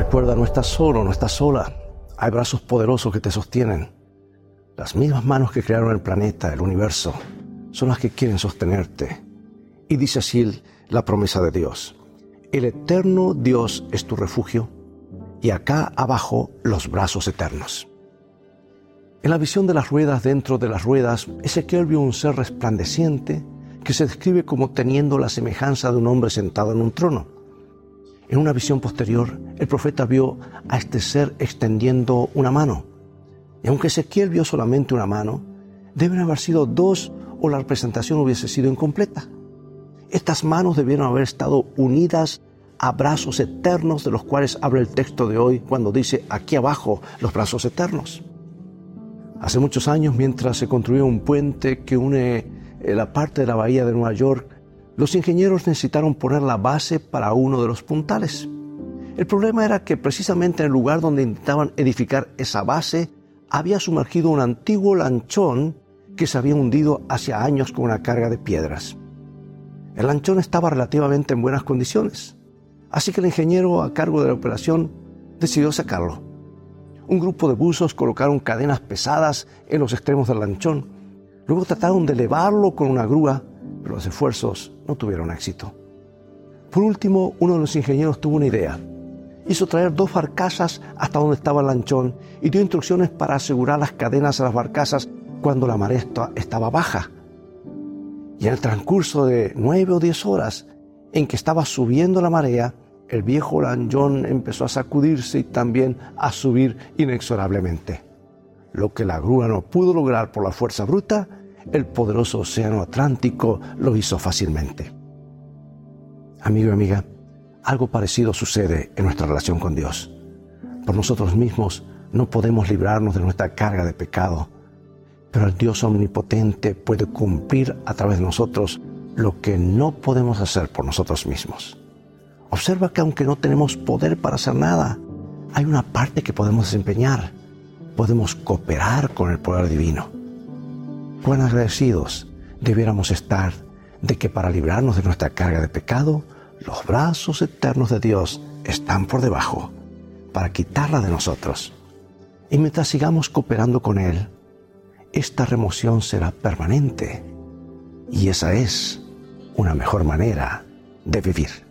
Recuerda, no estás solo, no estás sola. Hay brazos poderosos que te sostienen. Las mismas manos que crearon el planeta, el universo, son las que quieren sostenerte. Y dice así la promesa de Dios. El eterno Dios es tu refugio y acá abajo los brazos eternos. En la visión de las ruedas dentro de las ruedas, Ezequiel vio un ser resplandeciente que se describe como teniendo la semejanza de un hombre sentado en un trono. En una visión posterior, el profeta vio a este ser extendiendo una mano. Y aunque Ezequiel vio solamente una mano, deben haber sido dos o la representación hubiese sido incompleta. Estas manos debieron haber estado unidas a brazos eternos de los cuales habla el texto de hoy cuando dice aquí abajo los brazos eternos. Hace muchos años, mientras se construía un puente que une eh, la parte de la bahía de Nueva York, los ingenieros necesitaron poner la base para uno de los puntales. El problema era que precisamente en el lugar donde intentaban edificar esa base había sumergido un antiguo lanchón que se había hundido hace años con una carga de piedras. El lanchón estaba relativamente en buenas condiciones, Así que el ingeniero a cargo de la operación decidió sacarlo. Un grupo de buzos colocaron cadenas pesadas en los extremos del lanchón. Luego trataron de elevarlo con una grúa, pero los esfuerzos no tuvieron éxito. Por último, uno de los ingenieros tuvo una idea. Hizo traer dos barcazas hasta donde estaba el lanchón y dio instrucciones para asegurar las cadenas a las barcazas cuando la marea estaba baja. Y en el transcurso de nueve o diez horas en que estaba subiendo la marea, el viejo lanchón empezó a sacudirse y también a subir inexorablemente. Lo que la grúa no pudo lograr por la fuerza bruta, el poderoso océano Atlántico lo hizo fácilmente. Amigo y amiga, algo parecido sucede en nuestra relación con Dios. Por nosotros mismos no podemos librarnos de nuestra carga de pecado, pero el Dios omnipotente puede cumplir a través de nosotros lo que no podemos hacer por nosotros mismos. Observa que aunque no tenemos poder para hacer nada, hay una parte que podemos desempeñar. Podemos cooperar con el poder divino. Cuán agradecidos debiéramos estar de que para librarnos de nuestra carga de pecado, los brazos eternos de Dios están por debajo para quitarla de nosotros. Y mientras sigamos cooperando con Él, esta remoción será permanente. Y esa es una mejor manera de vivir.